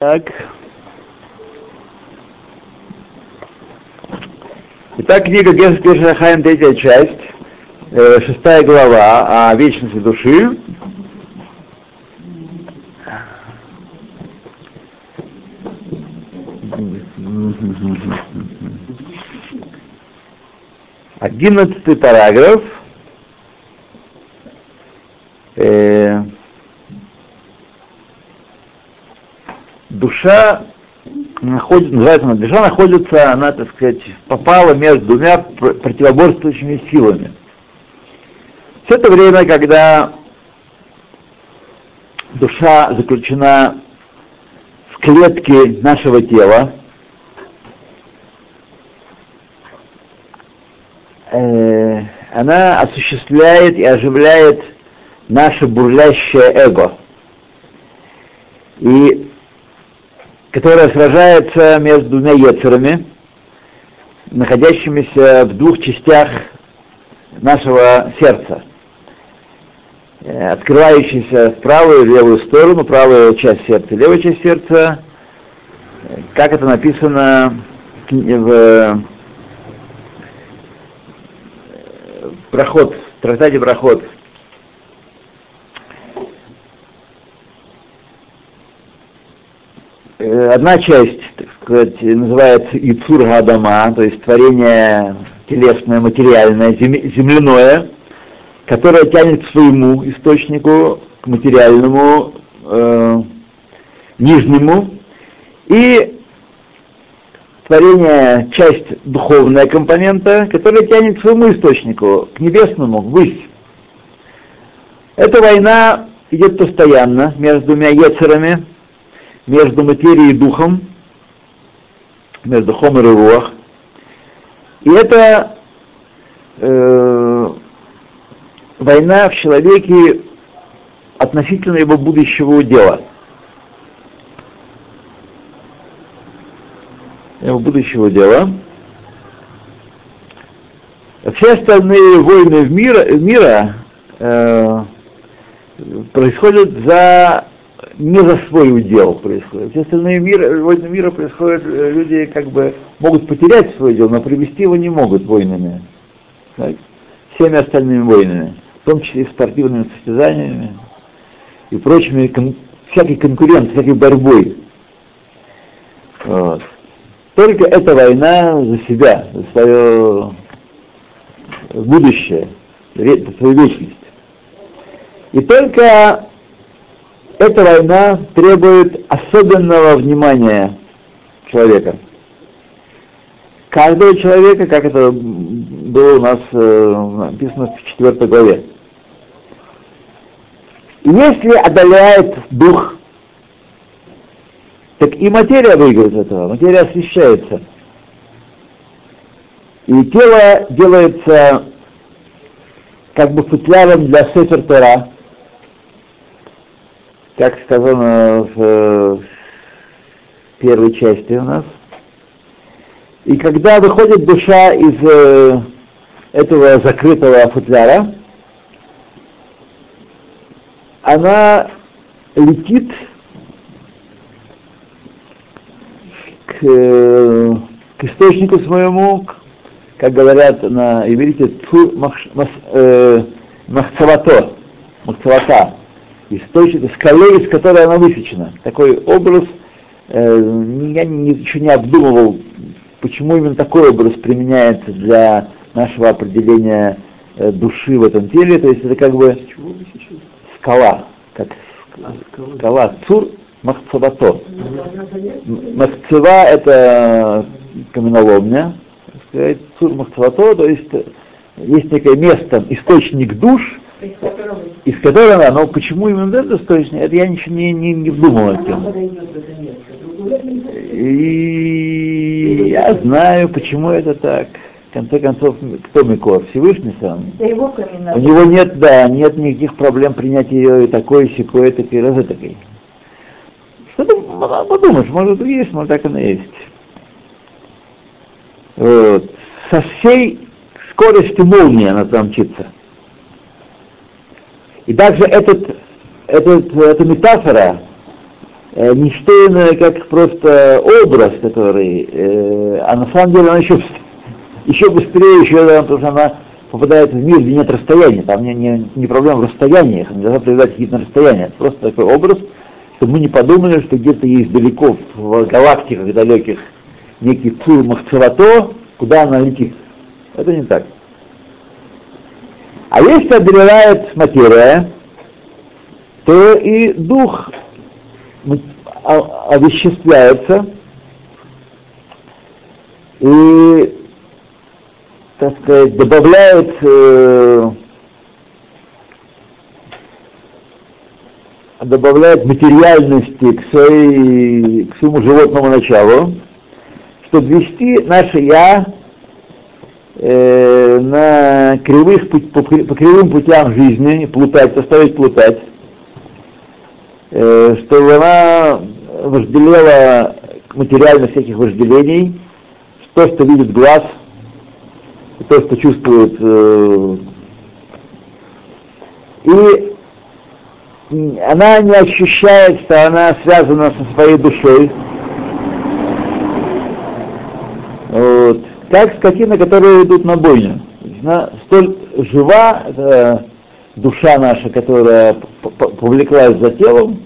Так. Итак, книга Гершер Шахаем, третья часть, э, шестая глава о вечности души. Одиннадцатый параграф. Э, душа находится, называется душа находится, она, так сказать, попала между двумя противоборствующими силами. Все это время, когда душа заключена в клетке нашего тела, э, она осуществляет и оживляет наше бурлящее эго. И которая сражается между двумя ецерами, находящимися в двух частях нашего сердца, э, открывающийся в правую и левую сторону, правую часть сердца, левую часть сердца, как это написано в проход, в трактате проход Э, одна часть, так сказать, называется Ицур Адама, то есть творение телесное, материальное, земляное, которое тянет к своему источнику, к материальному, э, нижнему, и творение, часть духовная компонента, которая тянет к своему источнику, к небесному, ввысь. Эта война идет постоянно между двумя ецерами, между материей и духом, между хомер и руах. И это э, война в человеке относительно его будущего дела. Его будущего дела. Все остальные войны в мира, мира э, происходят за не за свой удел происходит. Все остальные мира, войны мира происходят, э, люди как бы могут потерять свой удел, но привести его не могут войнами. Так? Всеми остальными войнами, в том числе и спортивными состязаниями и прочими, кон, всякой конкуренцией, всякой борьбой. Вот. Только эта война за себя, за свое будущее, за свою вечность. И только эта война требует особенного внимания человека. Каждого человека, как это было у нас э, написано в четвертой главе. Если одоляет дух, так и материя выиграет этого, материя освещается. И тело делается как бы футляром для Сефер Тора, как сказано в э, первой части у нас. И когда выходит душа из э, этого закрытого футляра, она летит к, э, к источнику своему, как говорят на иврите, махцавато, махцавата, источник, скале, из которой она высечена. Такой образ, э, я не, еще не обдумывал, почему именно такой образ применяется для нашего определения э, души в этом теле, то есть это как бы скала, как а, скала, цур махцевато. Махцева это каменоломня, сказать, цур махцевато, то есть есть некое место, источник душ, из которого, но почему именно этот источник, это я ничего не, не, не думал о этом. И я знаю, почему это так. В конце концов, кто Микор? Всевышний сам. У него нет, да, нет никаких проблем принять ее и такой, секой, такой, раз такой. Что ты подумаешь, может есть, может так оно есть. Вот. Со всей скоростью молнии она там мчится. И также этот, этот, эта метафора э, не что иное, как просто образ, который, э, а на самом деле она еще, еще быстрее, еще, потому что она попадает в мир, где нет расстояния, там не, не, не проблема в расстояниях, не должна проявлять какие-то расстояния, просто такой образ, чтобы мы не подумали, что где-то есть далеко в галактиках далеких некий цур махцевато, куда она летит. Это не так. А если одолевает материя, то и дух овеществляется, и, так сказать, добавляет э, добавляет материальности к, своей, к своему животному началу, чтобы вести наше «я» на кривых, по, по кривым путям жизни, плутать, заставить плутать, э, чтобы она вожделела материально всяких вожделений, то, что видит глаз, то, что чувствует э, и она не ощущает, что она связана со своей душой. Вот. Как скотина, которые идут на бойню. Она столь жива, это душа наша, которая повлеклась за телом,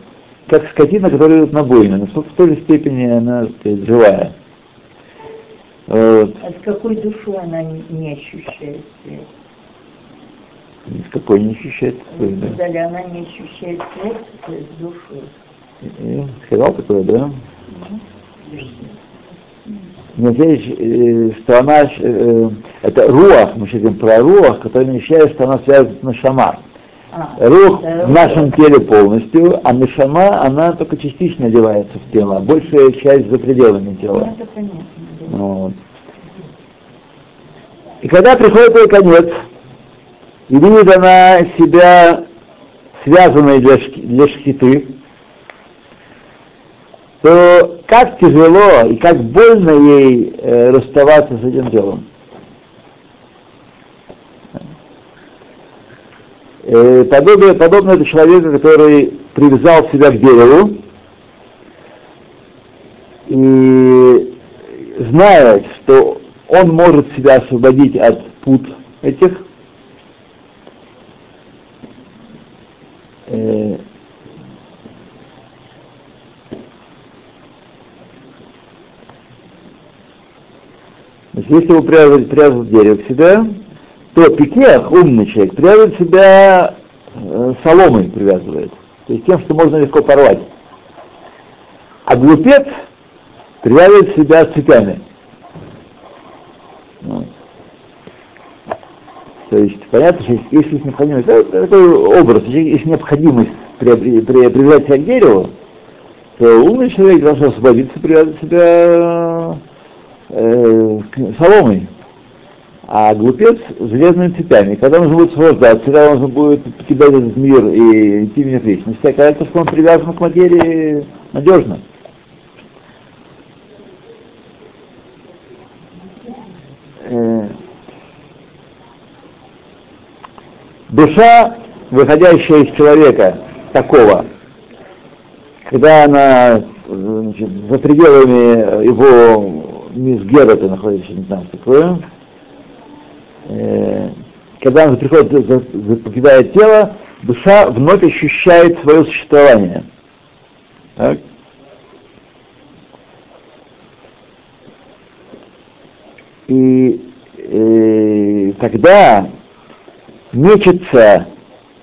как скотина, которая идет на бойню. Но в той же степени она сказать, живая. Вот. А с какой душой она не ощущает связь? Никакой не ощущает. Сказали, она не ощущает связь с душой. Я сказал такое, да? Но здесь, э, что она, э, это руах, мы говорим про руах, который не ощущает, что она связана с нашама. А, рух в нашем теле полностью, а нашама, она только частично одевается в тело, а большая часть за пределами тела. Ну. Вот. И когда приходит ее конец, и видит она себя связанной для, для шхиты, то как тяжело и как больно ей э, расставаться с этим делом. Э, подобно, подобно это человеку, который привязал себя к дереву и знает, что он может себя освободить от пут этих, Э, значит, если его привязывать, привязывать дерево к себе, то пикех, умный человек, привязывает себя э, соломой привязывает, то есть тем, что можно легко порвать. А глупец привязывает себя цепями. Вот. То есть понятно, что если есть необходимость, это такой образ, если есть необходимость привязать себя к дереву, то умный человек должен освободиться, привязать себя э, соломой, а глупец железными цепями. Когда он будет освобождаться, когда он будет покидать этот мир и идти в мир вечности, окажется, что он привязан к материи надежно. Э, Душа, выходящая из человека такого, когда она значит, за пределами его мисгерата находится, не знаю, такое, э, когда она приходит, покидает тело, душа вновь ощущает свое существование. Так? И э, тогда мечется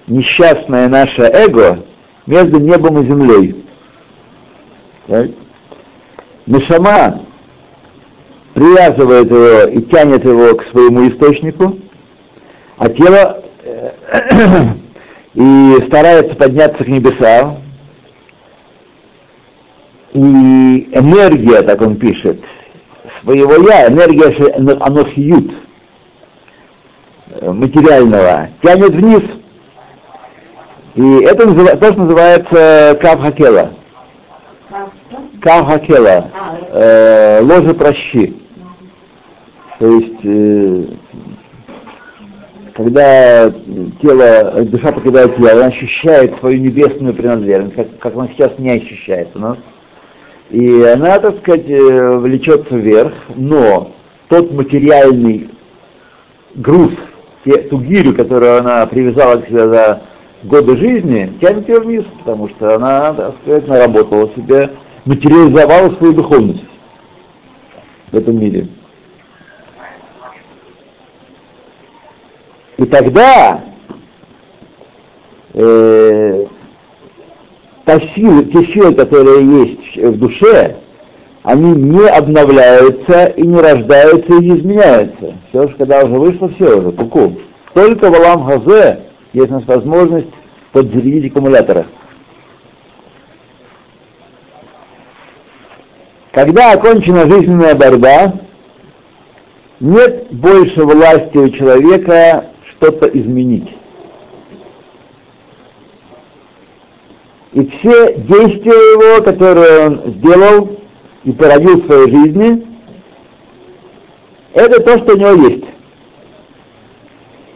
несчастное наше эго между небом и землей. Так? Нишама привязывает его и тянет его к своему источнику, а тело э, и старается подняться к небесам, и энергия, так он пишет, своего я, энергия анохиют, материального тянет вниз. И это то, что называется кавхакела. Кавхакела. Э, ложа прощи. То есть э, когда тело, душа покидает тело, она ощущает свою небесную принадлежность, как, как она сейчас не ощущает у нас. И она, так сказать, э, влечется вверх, но тот материальный груз, ту гирю, которую она привязала к себе за годы жизни, тянет ее вниз, потому что она, так сказать, наработала себе, материализовала свою духовность в этом мире. И тогда э, та сила, те силы, которые есть в душе, они не обновляются и не рождаются и не изменяются. Все же, когда уже вышло, все уже, куку. Только в Алам Хазе есть у нас возможность подзарядить аккумуляторы. Когда окончена жизненная борьба, нет больше власти у человека что-то изменить. И все действия его, которые он сделал и породил в своей жизни, это то, что у него есть.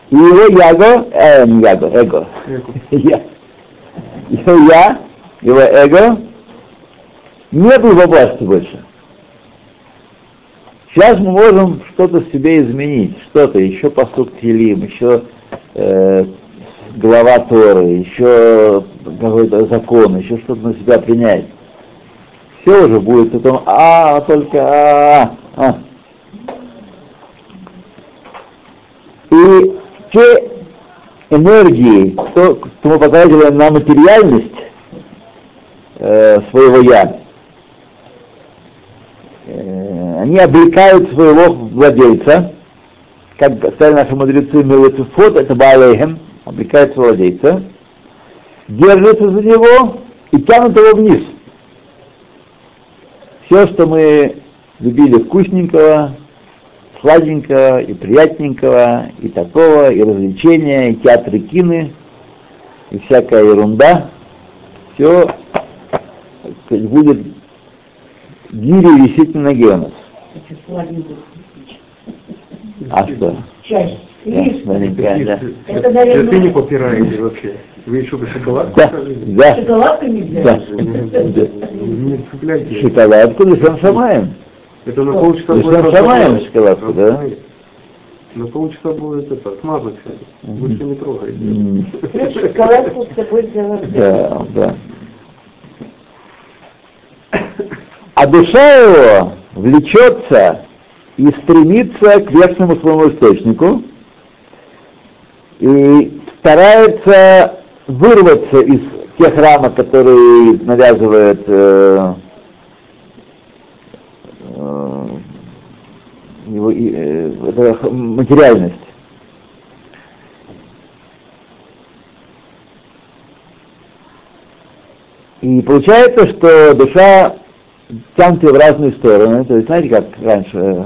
И его яго, э, не яго, эго, я, его я, его эго, не был во власти больше. Сейчас мы можем что-то себе изменить, что-то, еще посуд Телим, еще э, глава Торы, еще какой-то закон, еще что-то на себя принять. Все уже будет потом, а, только, а, а. И те энергии, кто, кто мы показывали на материальность э, своего я, они обрекают своего владельца, как сказали наши мудрецы, милуцефот, это Баалейхем, обрекают своего владельца, держатся за него и тянут его вниз. Все, что мы любили вкусненького, сладенького и приятненького, и такого, и развлечения, и театры кины, и всякая ерунда, все будет гири висеть на ноге у нас. А что? Часть. Маленькая, да. Это, наверное, Ты не попираете вообще. Вы еще бы шоколадку Да, скажите? да, шоколадку нельзя. да. Не цепляйте. Шоколадку лишен шамаем. Это на полчаса будет шамаем разговор. шоколадку, да? На полчаса будет это, смазать. Больше не трогайте. Шоколадку с собой взяла. Да, да. А душа его влечется и стремится к верхнему своему источнику и старается вырваться из тех рамок, которые навязывает э, э, его, э, материальность. И получается, что душа тянут ее в разные стороны. То есть, знаете, как раньше э,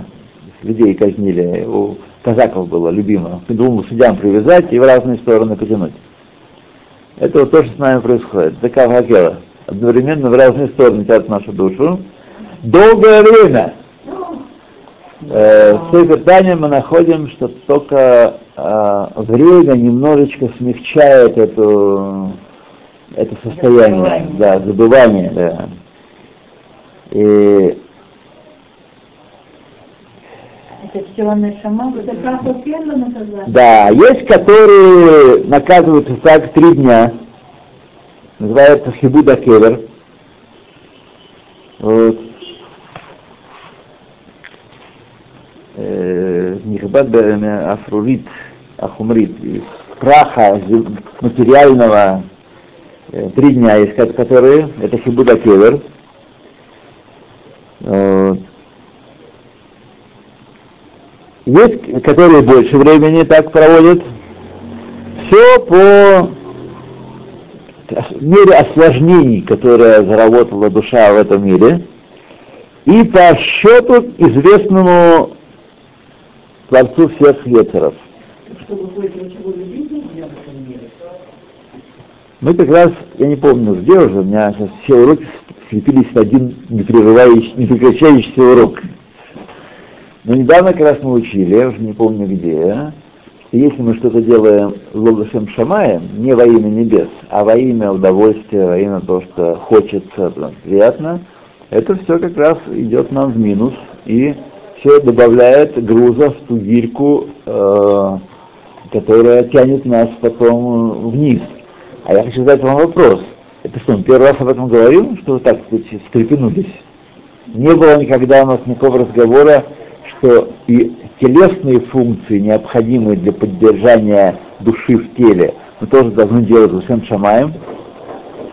людей казнили, у казаков было любимо, к двум лошадям привязать и в разные стороны потянуть. Это вот то, что с нами происходит. Такая хакера. Одновременно в разные стороны тянут нашу душу. Долгое время э, в Сефер Тане мы находим, что только э, время немножечко смягчает эту, это состояние, Забывание. да, забывание, да. И наказание. Да, есть, которые наказываются так три дня. Называется хибуда кевер. Вот. Э, Не хибад а афрурит, ахумрит. Праха материального э, три дня есть, ко- которые, это хибуда кевер. Вот. Есть, которые больше времени так проводят. Все по мере осложнений, которые заработала душа в этом мире, и по счету известному Творцу всех ецеров. Чтобы быть ничего любить нельзя в этом мире. Мы как раз, я не помню где уже, у меня сейчас все уроки слепились в один непрерывающий, непрекращающийся урок. Но недавно как раз мы учили, я уже не помню где, Если мы что-то делаем лобдашем шамаем, не во имя небес, а во имя удовольствия, во имя того, что хочется, приятно, это все как раз идет нам в минус и все добавляет груза в ту гирьку, э, которая тянет нас потом вниз. А я хочу задать вам вопрос. Это что, мы первый раз об этом говорим, что вы так сказать, встрепенулись? Не было никогда у нас никакого разговора, что и телесные функции, необходимые для поддержания души в теле, мы тоже должны делать Усен Шамаем,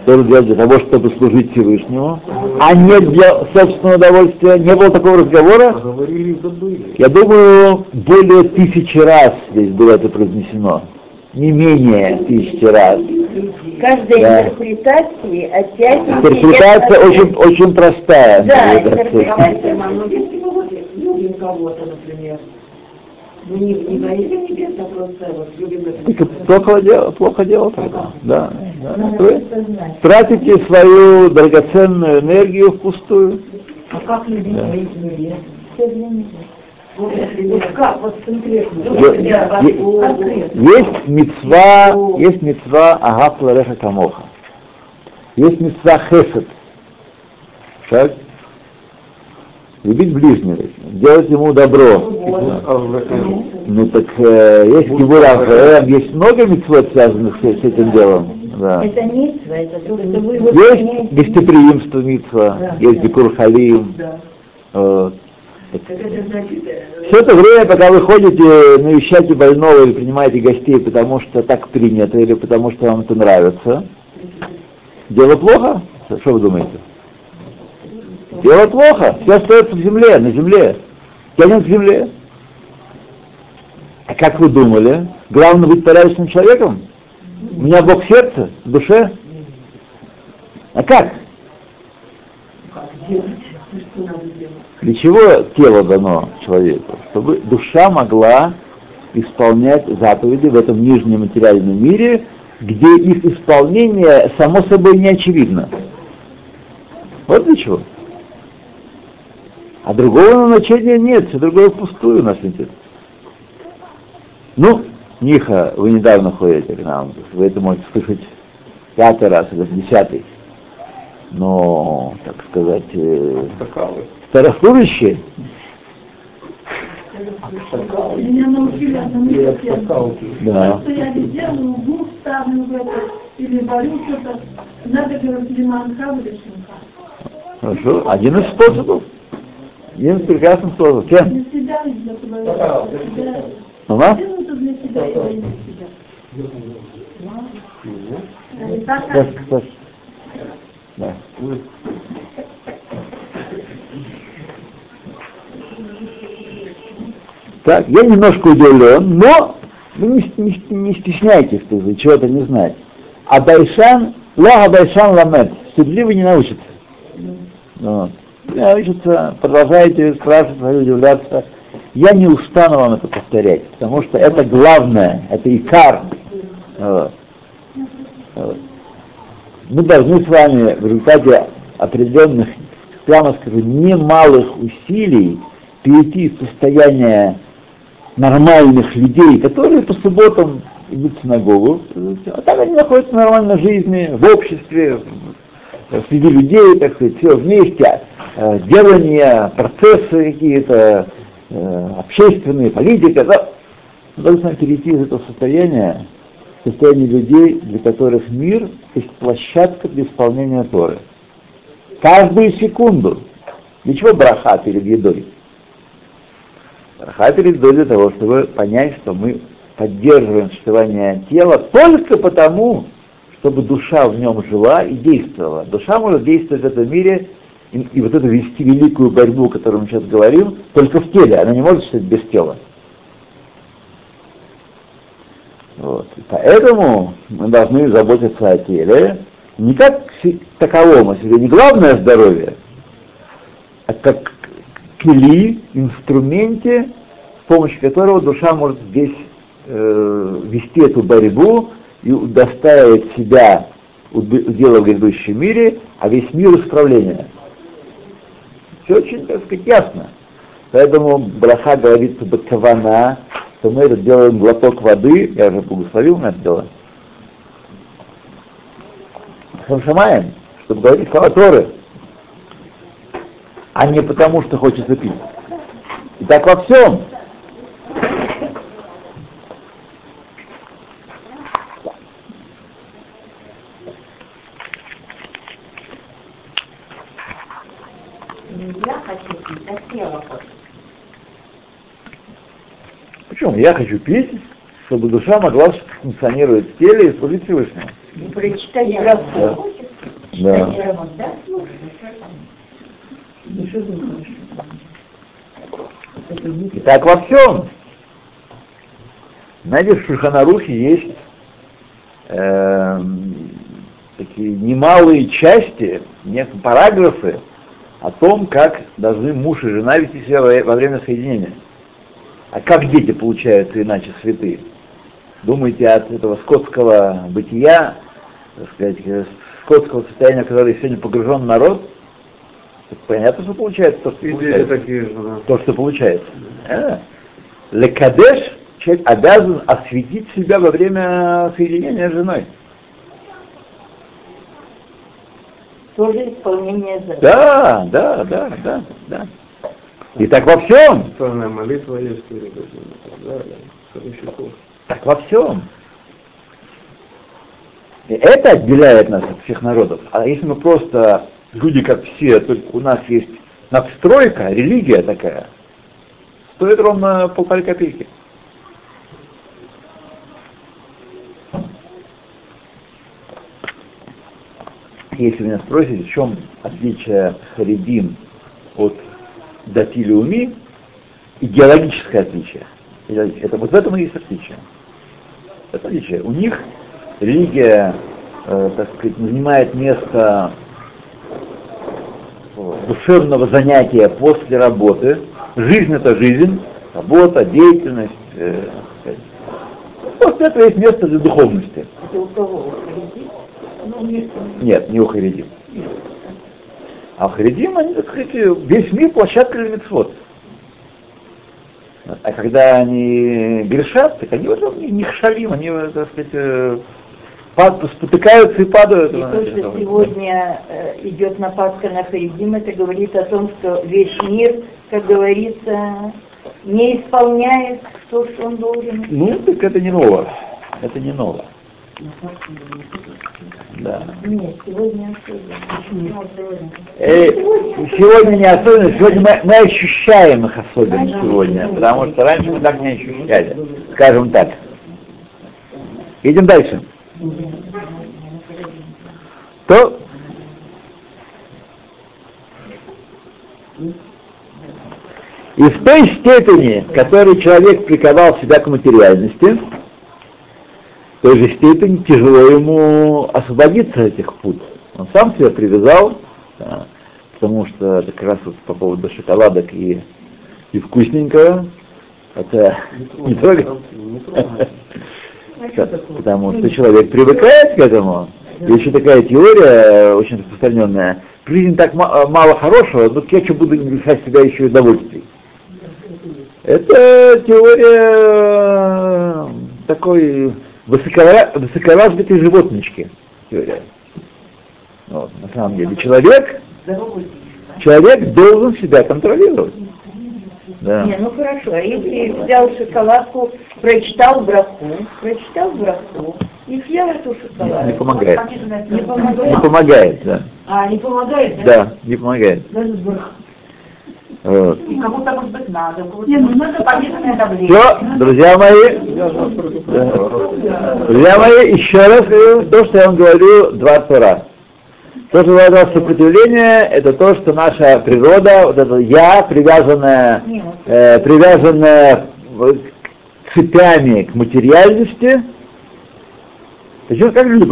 тоже делать для того, чтобы служить Всевышнему, а не для собственного удовольствия. Не было такого разговора? Я думаю, более тысячи раз здесь было это произнесено. Не менее тысячи раз. Каждая Да. интерпретация оттягивает... Интерпретация очень, очень простая. Да, интерпретация. Мы вот любим кого-то, например, мы не, не боимся небес, а просто вот любим это. плохо дело, плохо дело тогда. Да, да. Надо Вы это знать. тратите свою драгоценную энергию впустую. А как любить Да. моих Вот, вот как, вот конкретно. Вот, да, вот. Есть мецва, есть мецва агап лареха камоха. Есть мецва хесед. Так? Любить ближнего, делать ему добро. Ну так э, есть кибур есть много мецвод, связанных с, с этим делом. Да. Это митцва, это вот Есть гостеприимство митцва, Да. есть бикур халим. Да. э, Все это время, пока вы ходите, навещаете больного или принимаете гостей, потому что так принято, или потому что вам это нравится, дело плохо? Что вы думаете? Дело плохо, все остается в земле, на земле. Тянет к земле. А как вы думали? Главное быть порядочным человеком? У меня Бог в сердце, в душе? А как? как делать? Что надо делать? Для чего тело дано человеку? Чтобы душа могла исполнять заповеди в этом нижнем материальном мире, где их исполнение само собой не очевидно. Вот для чего. А другого назначения нет, все другое впустую нас интересует. Ну, Миха, вы недавно ходите к нам, вы это можете слышать пятый раз или десятый. Но, так сказать, э. Старослужащие, Меня научили одному стакалки. да. Что я везде в углу ставлю в это, или варю что-то. Надо, лиман хаву или шинка. Хорошо, один из способов. Один из прекрасных способов. Чем? Для себя и для своего. Для себя. Для себя и так, сейчас. Да. Так, я немножко удивлен, но вы не, не- не стесняйтесь, что вы чего-то не знаете. А Дайшан, Лага Дайшан Ламет, стыдливый не научится. Вот. Не научится, продолжайте спрашивать, удивляться. Я не устану вам это повторять, потому что это главное, это икар. Вот. Вот. Мы должны с вами в результате определенных, прямо скажу, немалых усилий перейти из состояния нормальных людей, которые по субботам идут в синагогу, а так они находятся в нормальной жизни, в обществе, среди людей, так сказать, все вместе, э, делания, процессы какие-то, э, общественные, политика, да. Вами перейти из этого состояния в состояние людей, для которых мир есть площадка для исполнения Торы. Каждую секунду. Для чего браха перед едой? Перед едой для того, чтобы понять, что мы поддерживаем существование тела только потому, чтобы душа в нем жила и действовала. Душа может действовать в этом мире и, и вот эту вести великую борьбу, о которой мы сейчас говорим, только в теле. Она не может существовать без тела. Вот. Поэтому мы должны заботиться о теле не как таковом, о себе не главное здоровье, а как кили, инструменте, с помощью которого душа может здесь э, вести эту борьбу и удостаивать себя дела в грядущем мире, а весь мир исправления. Все очень, так сказать, ясно. Поэтому браха говорится бакавана, что мы это делаем глоток воды, я уже благословил на это дело, Хамшамаем, чтобы говорить слова Торы, а не потому, что хочется пить. И так во всем. Почему? Я хочу пить, чтобы душа могла функционировать в теле и служить Всевышнему. И прочитать Да. Да. Да, слушай. Ну что думаешь? Это не И так во всем. Знаете, в Шульханарухе есть эм, такие немалые части, некоторые параграфы о том, как должны муж и жена вести себя во время соединения. А как дети получаются иначе святые? Думаете, от этого скотского бытия, так сказать, э, скотского состояния, в которое сегодня погружен народ, понятно, что получается то, что И дети получается такие же, да. то, что получается. А? Лекадеш человек обязан осветить себя во время соединения с женой. Тоже исполнение задач. Да, да, да, да, да. И так во всем, Специальная молитва есть так во всем. И это отделяет нас от всех народов. А если мы просто люди как все, только у нас есть надстройка, религия такая, стоит ровно полторы копейки. Если меня спросите, в чем отличие Харидим от Датили Уми, идеологическое отличие. Это вот в этом и есть отличие. Это отличие. У них религия, э, так сказать, занимает место душевного занятия после работы. Жизнь это жизнь, работа, деятельность. э. После этого есть место для духовности. Ну, нет. Не у Харидим. А у Харидим, они, так сказать, весь мир площадка для митцвот. А когда они грешат, так они в этом не, не шалим, они, так сказать, э, спотыкаются и падают. И то, что сегодня э, идет нападка на Харидим, это говорит о том, что весь мир, как говорится, не исполняет то, что он должен. Ну, так это не ново. Это не ново. Да. Нет, сегодня особенно. Э, сегодня не особенно, сегодня мы, мы ощущаем их особенно сегодня, потому что раньше мы так не ощущали, скажем так. Идем дальше. То и в той степени, которой человек приковал себя к материальности, в той же степени тяжело ему освободиться от этих пут. Он сам себя привязал, да, потому что это как раз вот по поводу шоколадок и, и вкусненького, это не только... Не трогай. Потому что человек привыкает к этому. И еще такая теория, э, очень распространенная, в жизни так ма- мало хорошего, но я что буду лишать себя еще и удовольствий. Это теория э, такой высокора- высокоразвитой животнички. Теория. Вот, на самом деле человек, человек должен себя контролировать. Да. Не, ну хорошо, а если взял шоколадку, прочитал браху, прочитал браху и съел эту шоколадку. Не помогает. Не помогает? Не помогает, да. А, не помогает? Да, не помогает. Даже с брахой. Вот. И кому-то, может быть, надо, Не, ну надо повешенное давление. Все, друзья мои, да. друзья мои, еще раз говорю, то, что я вам говорю два раз. То, что говорю, сопротивление, это то, что наша природа, вот это я, привязанная, э, привязанная цепями к материальности, Причем как люди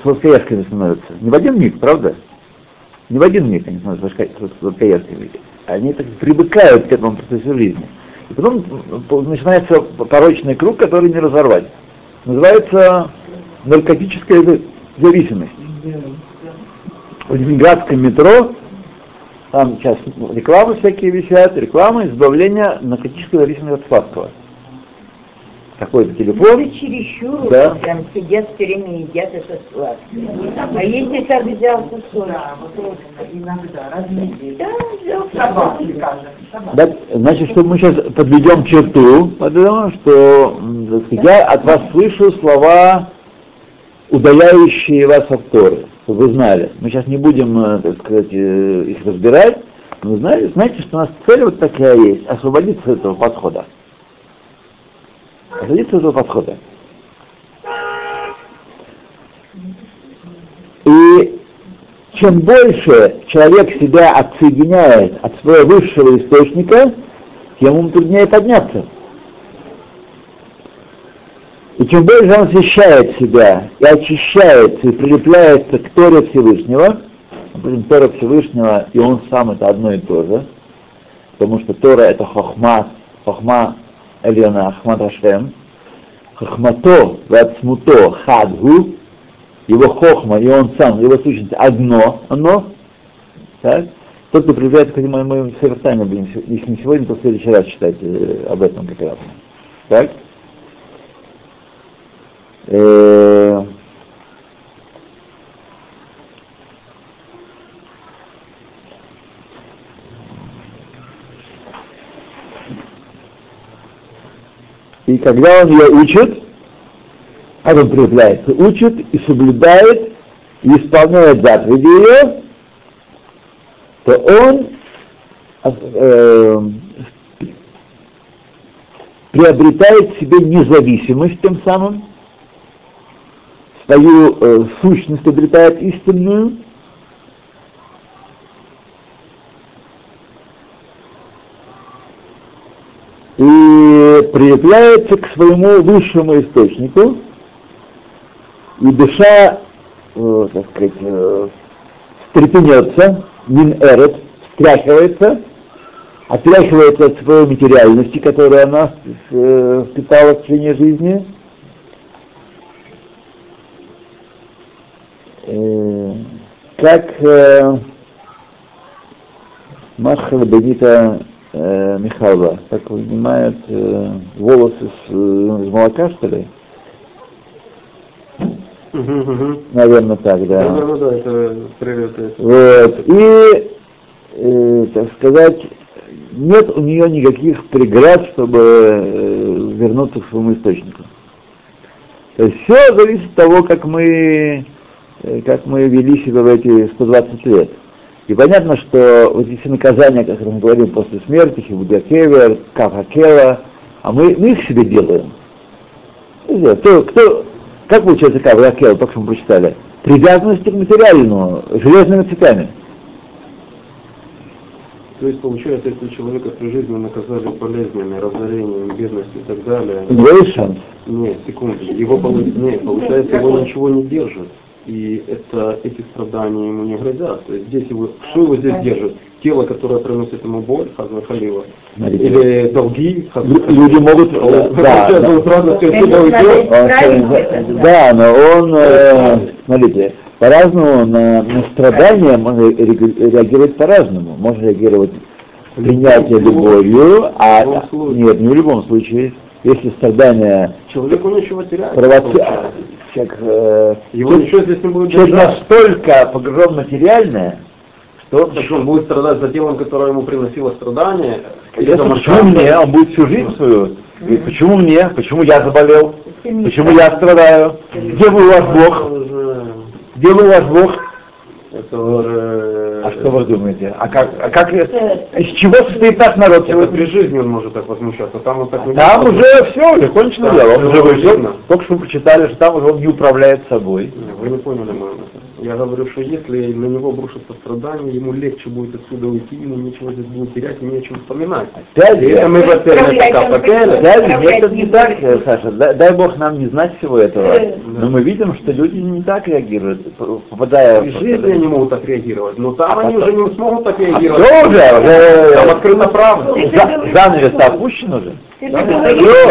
сладкоежками становятся? Не в один миг, правда? Не в один миг они становятся сладко- сладкоежками. Они так привыкают к этому процессу жизни. И потом начинается порочный круг, который не разорвать. Называется наркотическая за- зависимость. В Ленинградском метро там сейчас рекламы всякие висят, реклама избавления наркотической зависимости от сладкого. какой-то телефон, Это чересчур, Да. прям сидят все время и едят это сладкое. А если так взял кусок? Да, вот это иногда, раз в неделю. Да, взял шаббат. Да, значит, что мы сейчас подведем черту, потому что сказать, я от вас слышу слова, удаляющие вас от Торы, чтобы вы знали. Мы сейчас не будем, э, так сказать, э, их разбирать, но вы знаете, знаете, что у нас цель вот такая есть, освободиться от этого подхода. Освободиться от этого подхода. И чем больше человек себя отсоединяет от своего высшего источника, тем ему труднее подняться. И чем больше он освещает себя и очищается и прилепляется к Торе Всевышнего, Тора Всевышнего и он сам это одно и то же, потому что Тора это хохма, хохма Эльона, Ахмад Ашем, хохмато, вацмуто, хадгу, его хохма и он сам, его сущность одно, оно, так? Тот, кто прилепляется к этому, мы в Севертайме будем, если не сегодня, то в следующий раз читать э, об этом как раз. Так? Э, И когда он ее учит, как он прилепляется, учит и соблюдает и исполняет заповеди ее, то он э, приобретает себе независимость тем самым, свою э, сущность обретает истинную, и прилепляется к своему высшему источнику, и душа, э, так сказать, э, встрепенется, мин эрет, встряхивается, отряхивается от своей материальности, которую она э, впитала в течение жизни, как э, Махала Бенита э, Михайлова, как вынимают э, волосы с, э, из молока, что ли? Наверное, так, Да, да. да, это привет. Вот. И, э, так сказать, нет у нее никаких преград, чтобы э, вернуться к своему источнику. То есть все зависит от того, как мы, э, как мы вели себя в эти 120 лет. И понятно, что вот эти наказания, о которых мы говорим после смерти, Хибудякевер, Кавхакела, а мы, мы их себе делаем. Кто, кто, как получается Кавхакела, только что мы прочитали? Привязанность к материальному, железными цепями. То есть получается, если человека при жизни наказали болезнями, разорением, бедностью и так далее, есть шанс. нет, секунду, его нет, получается, его ничего не держит. И это, эти страдания ему не грозят. То есть здесь его, что его здесь держит? Тело, которое приносит ему боль, Хазва Халила, или долги, Хазва Лю- Люди могут... э, Да, э, да. да, но он, э, смотрите, по-разному на, на страдания можно реагировать по-разному. Можно реагировать принятие любовью, а нет, не в любом случае. Если страдания Человеку человек, э, Его ничего здесь не будет человек держать. настолько погружен в материальное, что Так что он будет страдать за телом, которое ему приносило страдания? Конечно, почему мне? Он будет всю жизнь свою. И почему мне? Почему я заболел? Почему я страдаю? Где был ваш Бог? Где был ваш Бог? Это уже... А что вы думаете? А как, а как из чего состоит наш народ Это при сегодня? жизни он может так возмущаться, там он так не Там уже все, уже кончено дело. Он уже видно. Только что мы прочитали, что там уже он не управляет собой. Вы не поняли мою мысль. Я говорю, что если на него обрушится страдание, ему легче будет отсюда уйти, ему нечего здесь будет терять, и не о чем вспоминать. Опять это мы в отеле Исправлять пока он попели. придёт. опять же, это не так, э, Саша. Дай, дай Бог нам не знать всего этого. Э, Но мы видим, что люди не так реагируют, попадая В жизни они могут так реагировать, но там А они потом- уже не смогут так А реагировать. все уже, уже Там открыта правда. за- занавес опущен уже. Да, да.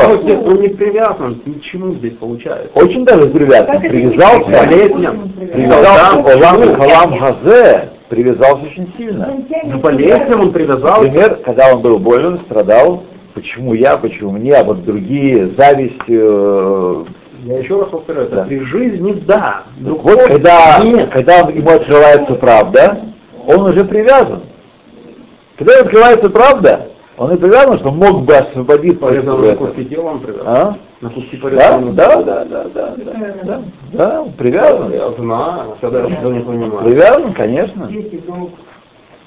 Он здесь он не привязан ни к чему здесь получается. Очень даже привязан. Привязался, болезням. привязался, Да, Олам, почему? Олам Газе, привязался очень сильно. он тянет К болезням он привязался. Например, когда он был болен, страдал, почему я, почему мне, а вот другие, зависть. э, Я еще раз повторяю, это Да. при жизни да. так вот, когда, нет. когда ему открывается правда, он уже привязан. Когда ему открывается правда, он и привязан, что мог бы освободиться. Порезал на куски тела, он привязан. А? На куски Да, порезал. да, да, да, да, да, да, да, он привязан. Я знаю, когда я что не понимаю. Привязан, конечно,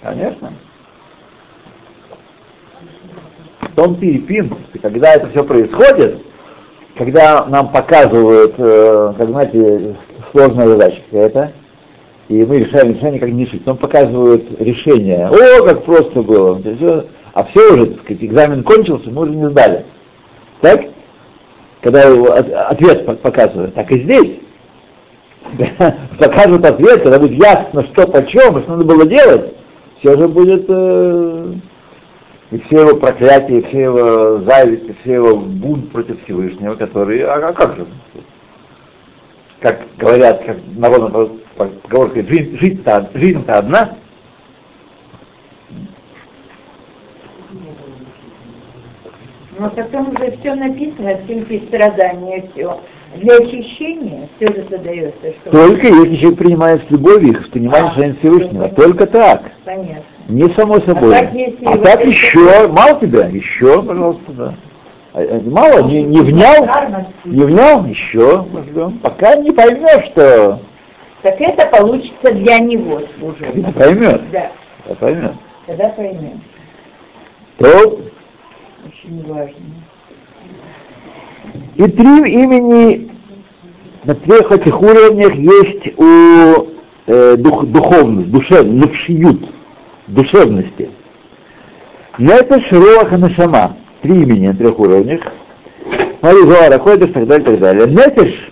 конечно. В том ты и пин, когда это все происходит, когда нам показывают, э, как знаете, сложная задача какая-то, и мы решаем решение, как не решить. Нам показывают решение. О, как просто было. А все уже, так сказать, экзамен кончился, мы уже не сдали. Так? Когда его от- ответ по- показывают. Так и здесь. Покажут ответ, когда будет ясно, что почем, и что надо было делать, все же будет э, и все его проклятия, и все его зависть, и все его бунт против Всевышнего, который, а, а как же? Как говорят, как народная поговорка, жизнь, жизнь-то, жизнь-то одна, Но потом уже все написано, все эти страдания, все. Для очищения все же задается, что только если человек принимает с любовью их, с пониманием А, Всевышнего, только так, понятно. не само собой. так, если А так это- еще, мало тебя, еще, пожалуйста, да. А, а, Мало, не, не внял, не внял, еще, пождем. Пока не поймешь, что Так это получится для него уже. не поймет, Да, поймет. тогда поймем. То Очень важно. И три имени на трех этих уровнях есть у э, дух, духовность, душев, душевности. Нефеш, Руах и Нашама. Три имени на трех уровнях. Смотри, Зоара, ходишь, так далее, так далее. Нефеш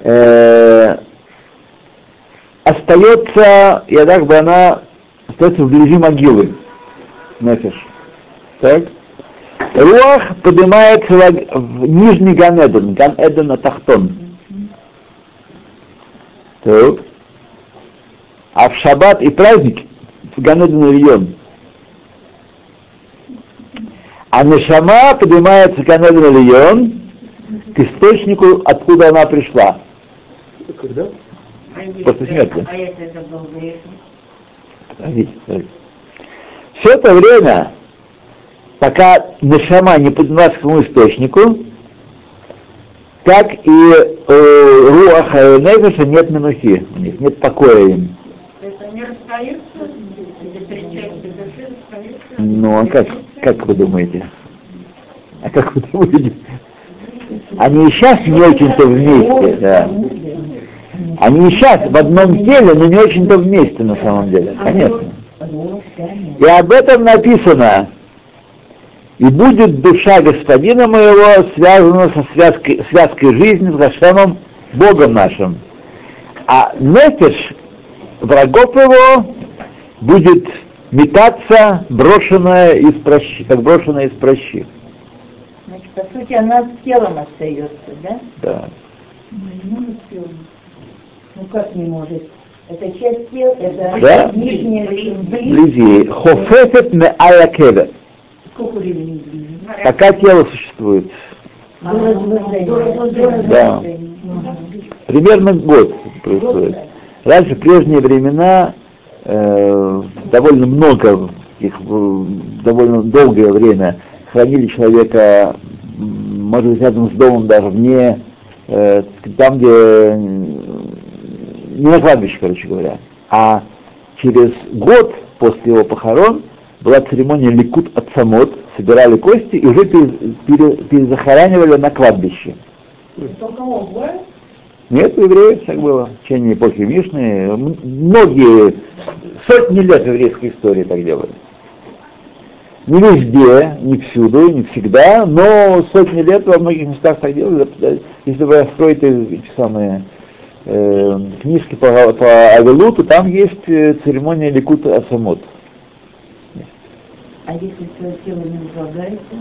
э, остается, я так бы она остается вблизи могилы. Нефеш. Так? Руах поднимается в, нижний Ганедон, Ганедон Атахтон. Так. А в шаббат и праздник в Ганедон Ильон. А Нешама поднимается в Ганедон Ильон к источнику, откуда она пришла. Когда? После смерти. А если это был. Все это время, пока Нешама не поднялась к тому источнику, так и э, Руаха и Нефеша нет минухи, у них нет покоя им. Ну, а как, как вы думаете? А как вы думаете? Они и сейчас не очень-то вместе, да. Они и сейчас в одном теле, но не очень-то вместе на самом деле, конечно. И об этом написано. И будет душа господина моего связана со связкой, связкой жизни с Гашемом, Богом нашим. А нефиш врагов его будет метаться, брошенная из прощи, как брошенная из прощи. Значит, по сути, она с телом остается, да? Да. Ну как не может? Это часть тела, это Да. нижняя близ. Вблизи. Хофефет ме аякевет. Сколько времени? Пока тело существует. До разложения. Да. Примерно год происходит. Раньше, в прежние времена, э, довольно много, их э, довольно долгое время хранили человека, может быть, рядом с домом, даже вне, э, там, где э, не на кладбище, короче говоря. А через год после его похорон была церемония ликут от самот, собирали кости и уже пере- пере- перезахоранивали на кладбище. Нет, у евреев так было. В течение эпохи Мишны многие, сотни лет в еврейской истории так делали. Не везде, не всюду, не всегда, но сотни лет во многих местах так делали. Да, Если вы откроете эти самые э, книжки по, по Авелу, то там есть э, церемония Ликут Асамот. А если свое тело не возлагается?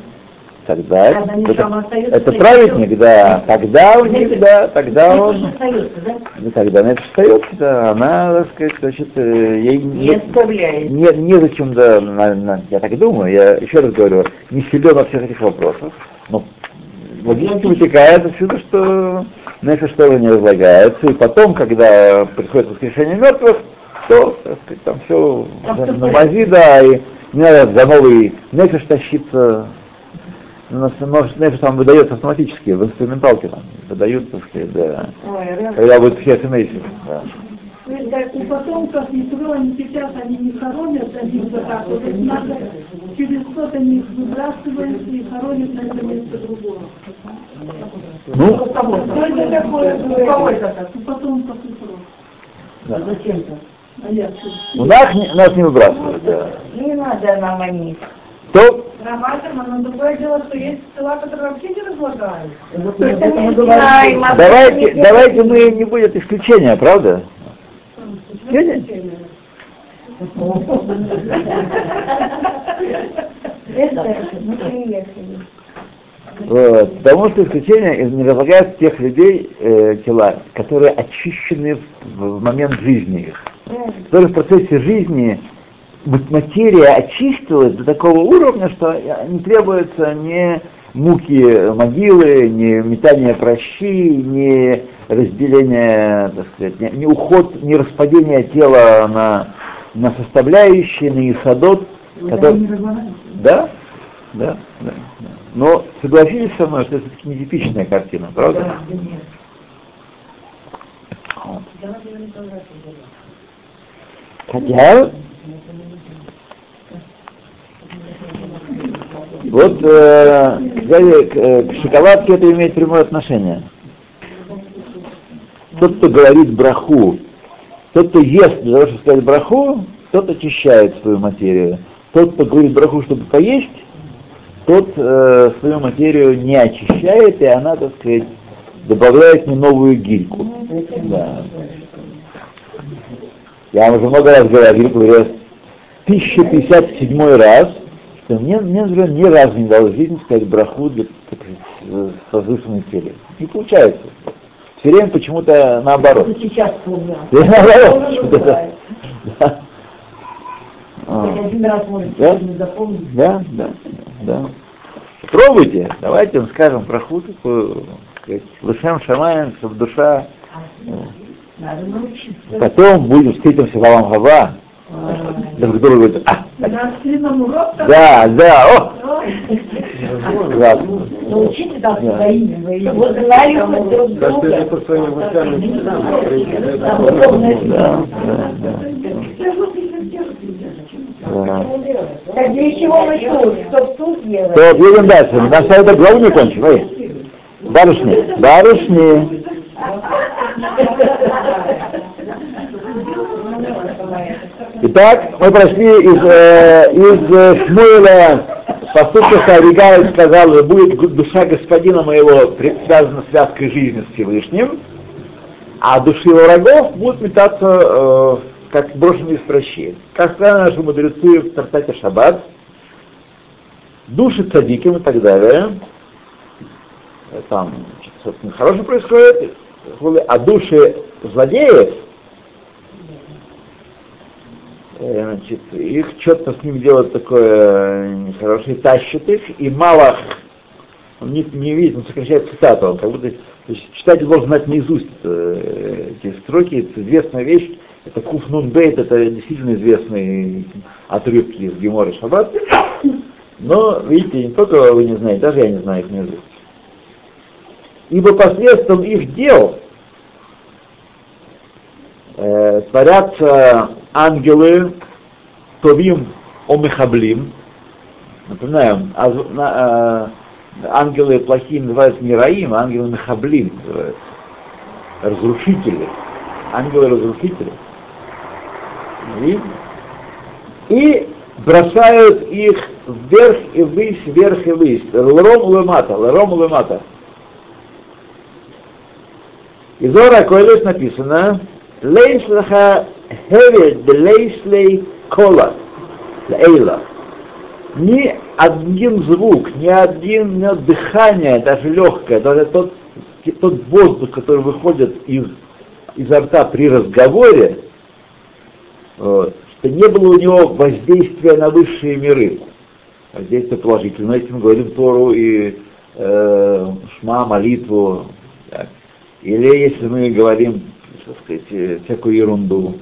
тогда не это, остается, это праведник, да, тогда у них, да, тогда он, остается, да? ну, тогда она это остается, да, она, так сказать, значит, э, ей Не оставляет. не, незачем, да, на- на- я так думаю, я еще раз говорю, не силен во всех этих вопросах, но логически вытекает отсюда, что Нефиш тоже не разлагается, и потом, когда приходит воскрешение мертвых, то, так сказать, там все всё на мази, да, и не надо за новый Нефиш тащиться, у нас может, Нефиш там выдается автоматически, в инструменталке там выдают, так сказать, да, Ой, когда будет все смейси, да. То да, у потомков Исро, они сейчас они не хоронят они вот так вот. Это надо через что-то они их выбрасывают и хоронят на это место другого. Ну, Что это такое? У кого это так? У потомков Исро. да. Зачем-то. А я что? У нас, не- нас не выбрасывают, да. Не надо нам о них. То, Ромашина, но другое дело, что есть тела, которые вообще не разлагают. Это мы знаем, а давайте, давайте мы не будет исключения, правда? Это, мы приехали. Вот. Потому что исключение не разлагают тех людей э, тела, которые очищены в, в момент жизни их. Которые в процессе жизни материя очистилась до такого уровня, что э, не требуется ни муки могилы, ни метания прощи, ни разделение, так сказать, ни, ни уход, ни распадение тела на, на составляющие, на исадот, который... Да? Да, да, да. Но согласитесь со мной, что это все-таки нетипичная картина, правда? Вот. Хотя, вот э, к, э, к шоколадке это имеет прямое отношение. Тот, кто говорит браху, тот, кто ест для того, чтобы сказать браху, тот очищает свою материю. Тот, кто говорит браху, чтобы поесть, тот э, свою материю не очищает, и она, так сказать, добавляет мне новую гильку. Да. Я уже много раз говорил, говорю, 1057 раз, что мне, мне, например, ни разу не дал в жизни сказать браху для возвышенной цели. Не получается. Все время почему-то наоборот. Сейчас помню. Наоборот. Да. А. Один раз может Да? запомнить. Да, да, да. Пробуйте, давайте скажем про сказать, Лышем Шамаем, чтобы душа. э, Надо научиться. Потом будем встретимся в Алам Хава, да, который говорит, а, длинном уроке да, да, о. Научите там Да. своими, вы мы друг друга. Да, да, да. Да. Так для чего мы тут? Чтоб тут делать? То едем дальше. Мы на эту главу не кончим. Эй. Барышни, барышни. Итак, мы прошли из, э, из э, Шмуэля поступка Савигай сказал, будет душа господина моего связана связкой жизни с Всевышним, а души его врагов будут метаться, э, как брошенные с прощей. Как сказали наши мудрецы в Тартате Шаббат, души цадиким и так далее, э, там что-то хорошее происходит, а души злодеев, э, значит, их что-то с ним делают такое нехорошее, тащат их, и Малах, он не, не видит, он сокращает цитату, он как будто, читатель должен знать наизусть э, эти строки, это известная вещь, это Куфнун Бейт, это действительно известные отрывки из Гемора Шаббат, но, видите, не только вы не знаете, даже я не знаю их наизусть. Ибо посредством их дел э, творятся ангелы Товим Омехаблим. Напоминаю, аз- на- э, ангелы плохие называются не Раим, а ангелы Мехаблим называются. Разрушители. Ангелы-разрушители. И, бросают их вверх и ввысь, вверх и ввысь. Лром лемата, лром лемата. И Зора Койлес написано, Лейс лаха хевед лейс лей кола, лейла. ни один звук, ни один ни дыхание, даже легкое, даже тот, тот воздух, который выходит из, изо рта при разговоре, что не было у него воздействия на высшие миры. Воздействие положительное, если мы говорим Тору и э, шма, молитву, так. или если мы говорим, так сказать, э, всякую ерунду,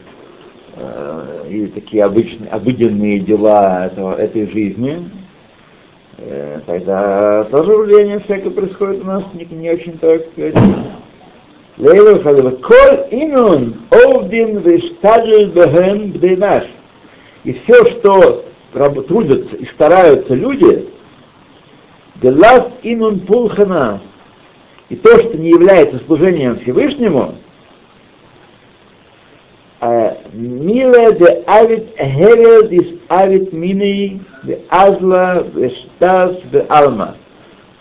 э, и такие обычные, обыденные дела этого, этой жизни, э, тогда тоже влияние всякое происходит у нас не, не очень так сказать. Лейла Халева. Коль имун овдин виштаджель бехен бдейнаш. И все, что трудятся и стараются люди, Делав имун пулхана, и то, что не является служением Всевышнему, Мила де авит херел дис авит мини де азла де штас де алма.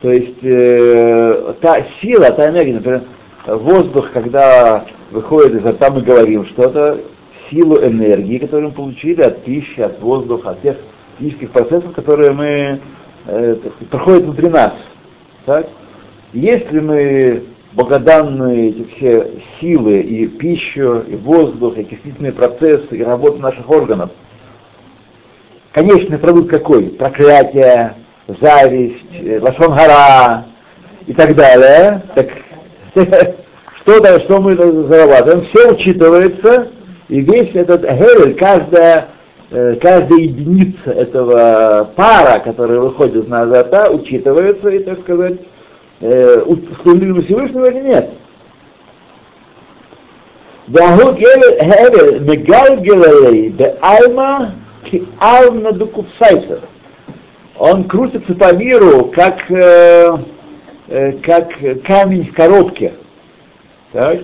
То есть э, та сила, та энергия, например, воздух, когда выходит изо рта, мы говорим что-то, силу энергии, которую мы получили от пищи, от воздуха, от тех физических процессов, которые мы э, проходят внутри нас. Так? Если мы благодарны эти все силы и пищу, и воздух, и кислительные процессы, и работу наших органов, конечный продукт какой? Проклятие, зависть, э, лошонгара и так далее. Так, что, да, что мы зарабатываем, все учитывается, и весь этот гель, каждая, э, каждая единица этого пара, который выходит на азота, учитывается, и, так сказать, э, справедливо Всевышнего или нет. Вагу гель мегалгелей бе альма ки алма. Он крутится по миру, как э, э, э, как камень в коробке. Так?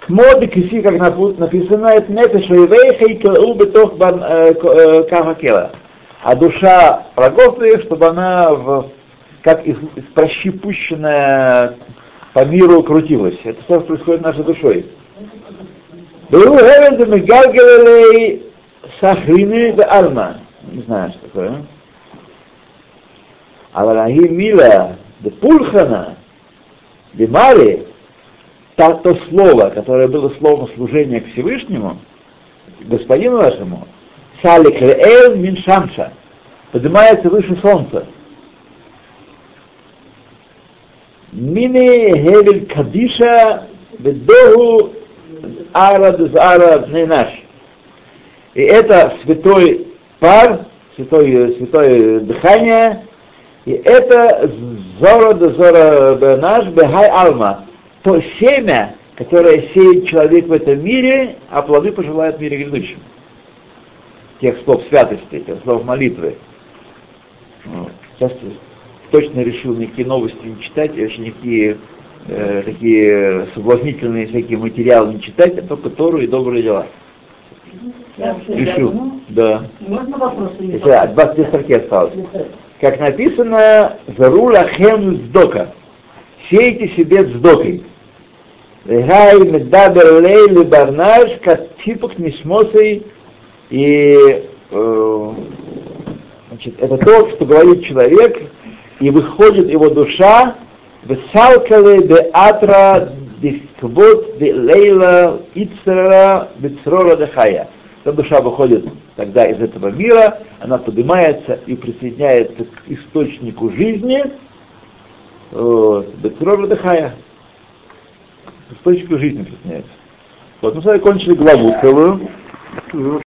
Кмоды киси, как написано, это нефеш вейвейха и кэлу бетох кахакела. А душа врагов твоих, чтобы она в как из, из прощи пущенная по миру крутилась. Это то, что происходит нашей душой. Беру Гевель Сахрины де Альма. Не знаю, что такое. А Валаги Мила де Пульхана, де Мари, то, то слово, которое было словом служения к Всевышнему, господину вашему, Салик Леэл Миншамша, поднимается выше солнца. Мини Хевель Кадиша Бедоху Ара Дезара наш. И это святой пар, святое, святое дыхание, и это Зора Дезора наш Бехай Алма, то семя, которое сеет человек в этом мире, а плоды пожелает в мире грядущем. Тех слов святости, тех слов молитвы. Сейчас точно решил никакие новости не читать, вообще никакие э, такие соблазнительные всякие материалы не читать, а только Тору и добрые дела. Решил. Да. Можно вопрос? Если от 22 строки осталось. Как написано, Зарула хем сдока. Сейте себе сдокой. Регай медабер лейли барнаш, как типок несмосой и э, значит, это то, что говорит человек, и выходит его душа, Весалкале де атра дисквот лейла ицера бецрора де Эта душа выходит тогда из этого мира, она поднимается и присоединяется к источнику жизни, вот, бецрора де хая. К источнику жизни присоединяется. Вот, мы с вами кончили главу целую.